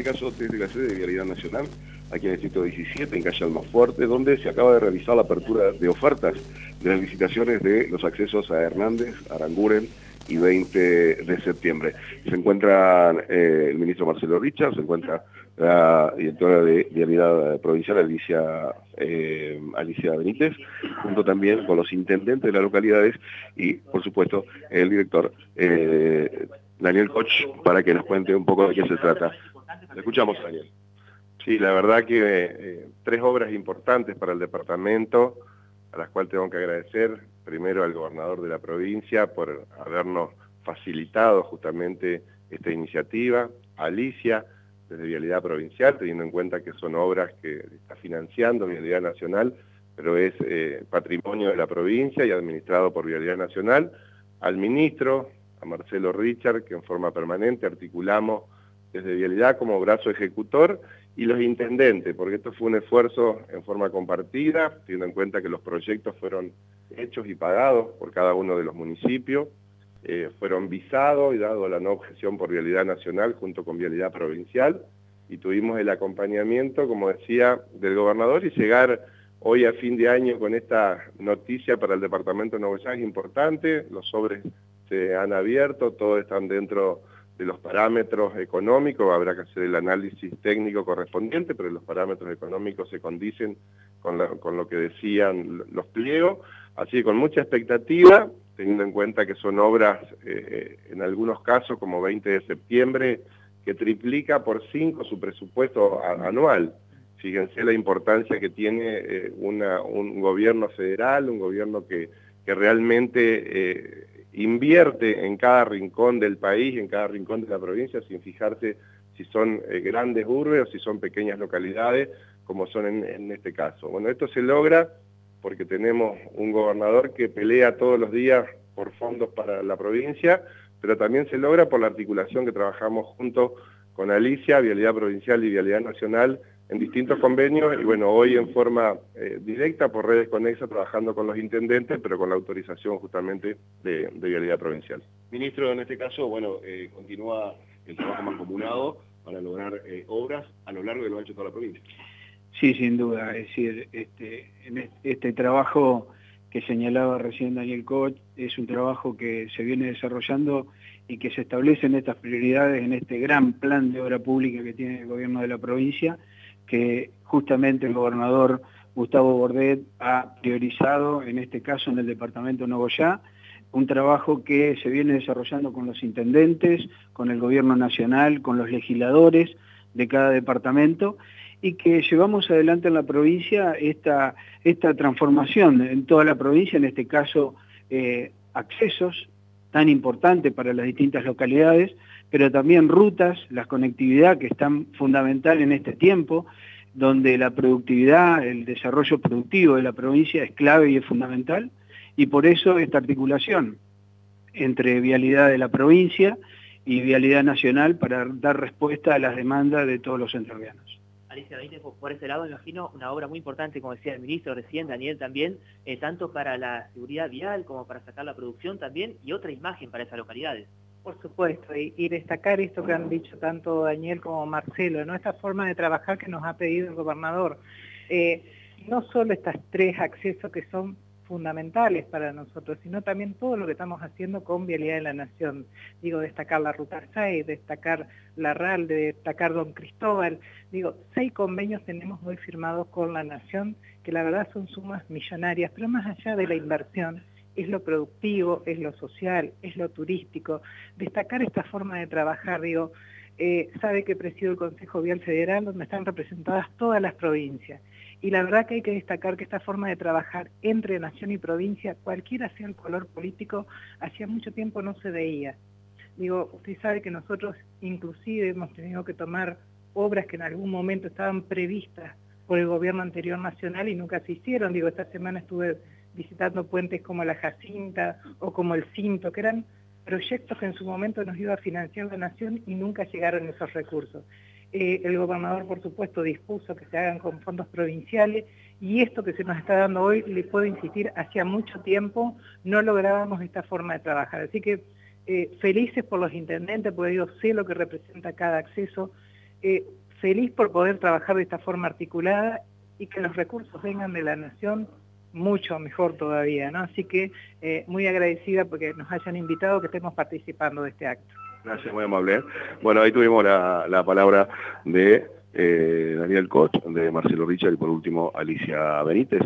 este caso desde la sede de Vialidad Nacional, aquí en el Distrito 17, en calle Almafuerte, donde se acaba de realizar la apertura de ofertas de las licitaciones de los accesos a Hernández, Aranguren y 20 de septiembre. Se encuentra eh, el ministro Marcelo Richard, se encuentra la directora de Vialidad Provincial, Alicia, eh, Alicia Benítez, junto también con los intendentes de las localidades y, por supuesto, el director eh, Daniel Koch, para que nos cuente un poco de qué se trata. Le escuchamos, Daniel. Sí, la verdad que tres obras importantes para el departamento, a las cuales tengo que agradecer primero al gobernador de la provincia por habernos facilitado justamente esta iniciativa, Alicia, desde Vialidad Provincial, teniendo en cuenta que son obras que está financiando Vialidad Nacional, pero es eh, patrimonio de la provincia y administrado por Vialidad Nacional, al ministro, a Marcelo Richard, que en forma permanente articulamos desde Vialidad como brazo ejecutor, y los intendentes, porque esto fue un esfuerzo en forma compartida, teniendo en cuenta que los proyectos fueron hechos y pagados por cada uno de los municipios, eh, fueron visados y dado la no objeción por vialidad nacional junto con vialidad provincial, y tuvimos el acompañamiento, como decía, del gobernador y llegar hoy a fin de año con esta noticia para el departamento de Nuevo es importante, los sobres se han abierto, todos están dentro de los parámetros económicos, habrá que hacer el análisis técnico correspondiente, pero los parámetros económicos se condicen con, lo que decían los pliegos, así que con mucha expectativa, teniendo en cuenta que son obras, eh, en algunos casos, como 20 de septiembre, que triplica por 5 su presupuesto anual. Fíjense la importancia que tiene eh, un gobierno federal, un gobierno que, que realmente eh, invierte en cada rincón del país, en cada rincón de la provincia, sin fijarse si son eh, grandes urbes o si son pequeñas localidades, como son en, este caso. Bueno, esto se logra porque tenemos un gobernador que pelea todos los días por fondos para la provincia, pero también se logra por la articulación que trabajamos junto con Alicia, Vialidad Provincial y Vialidad Nacional, en distintos convenios y bueno, hoy en forma eh, directa por redes conexas trabajando con los intendentes, pero con la autorización justamente de, Vialidad Provincial. Ministro, en este caso, bueno, eh, continúa el trabajo mancomunado para lograr eh, obras a lo largo de lo ancho de toda la provincia. Sí, sin duda, es decir, este, en este trabajo que señalaba recién Daniel Koch es un trabajo que se viene desarrollando y que se establecen estas prioridades en este gran plan de obra pública que tiene el gobierno de la provincia que justamente el gobernador Gustavo Bordet ha priorizado, en este caso en el departamento de Nogoyá, un trabajo que se viene desarrollando con los intendentes, con el gobierno nacional, con los legisladores de cada departamento y que llevamos adelante en la provincia esta, esta transformación en toda la provincia, en este caso eh, accesos tan importantes para las distintas localidades, pero también rutas, la conectividad que es tan fundamental en este tiempo, donde la productividad, el desarrollo productivo de la provincia es clave y es fundamental, y por eso esta articulación entre vialidad de la provincia y vialidad nacional para dar respuesta a las demandas de todos los entrerrianos. Alicia por ese lado, imagino una obra muy importante, como decía el ministro recién, Daniel también, eh, tanto para la seguridad vial como para sacar la producción también, y otra imagen para esas localidades. Por supuesto, y, destacar esto que han dicho tanto Daniel como Marcelo, ¿no? esta forma de trabajar que nos ha pedido el gobernador. Eh, no solo estas tres accesos que son fundamentales para nosotros, sino también todo lo que estamos haciendo con Vialidad de la Nación. Digo, destacar la Ruta 6, destacar la RAL, destacar Don Cristóbal. Digo, seis convenios tenemos hoy firmados con la Nación, que la verdad son sumas millonarias, pero más allá de la inversión, es lo productivo, es lo social, es lo turístico. Destacar esta forma de trabajar, digo, eh, sabe que presido el Consejo Vial Federal, donde están representadas todas las provincias. Y la verdad que hay que destacar que esta forma de trabajar entre nación y provincia, cualquiera sea el color político, hacía mucho tiempo no se veía. Digo, usted sabe que nosotros inclusive hemos tenido que tomar obras que en algún momento estaban previstas por el gobierno anterior nacional y nunca se hicieron. Digo, esta semana estuve visitando puentes como la Jacinta o como el Cinto, que eran proyectos que en su momento nos iba a financiar la Nación y nunca llegaron esos recursos. Eh, el gobernador, por supuesto, dispuso que se hagan con fondos provinciales y esto que se nos está dando hoy, le puedo insistir, hacía mucho tiempo no lográbamos esta forma de trabajar. Así que eh, felices por los intendentes, porque yo sé lo que representa cada acceso. eh, feliz por poder trabajar de esta forma articulada y que los recursos vengan de la Nación mucho mejor todavía, ¿no? Así que muy agradecida porque nos hayan invitado, que estemos participando de este acto. Gracias, muy amable. Bueno, ahí tuvimos la, palabra de eh, Daniel Koch, de Marcelo Richard y por último Alicia Benítez.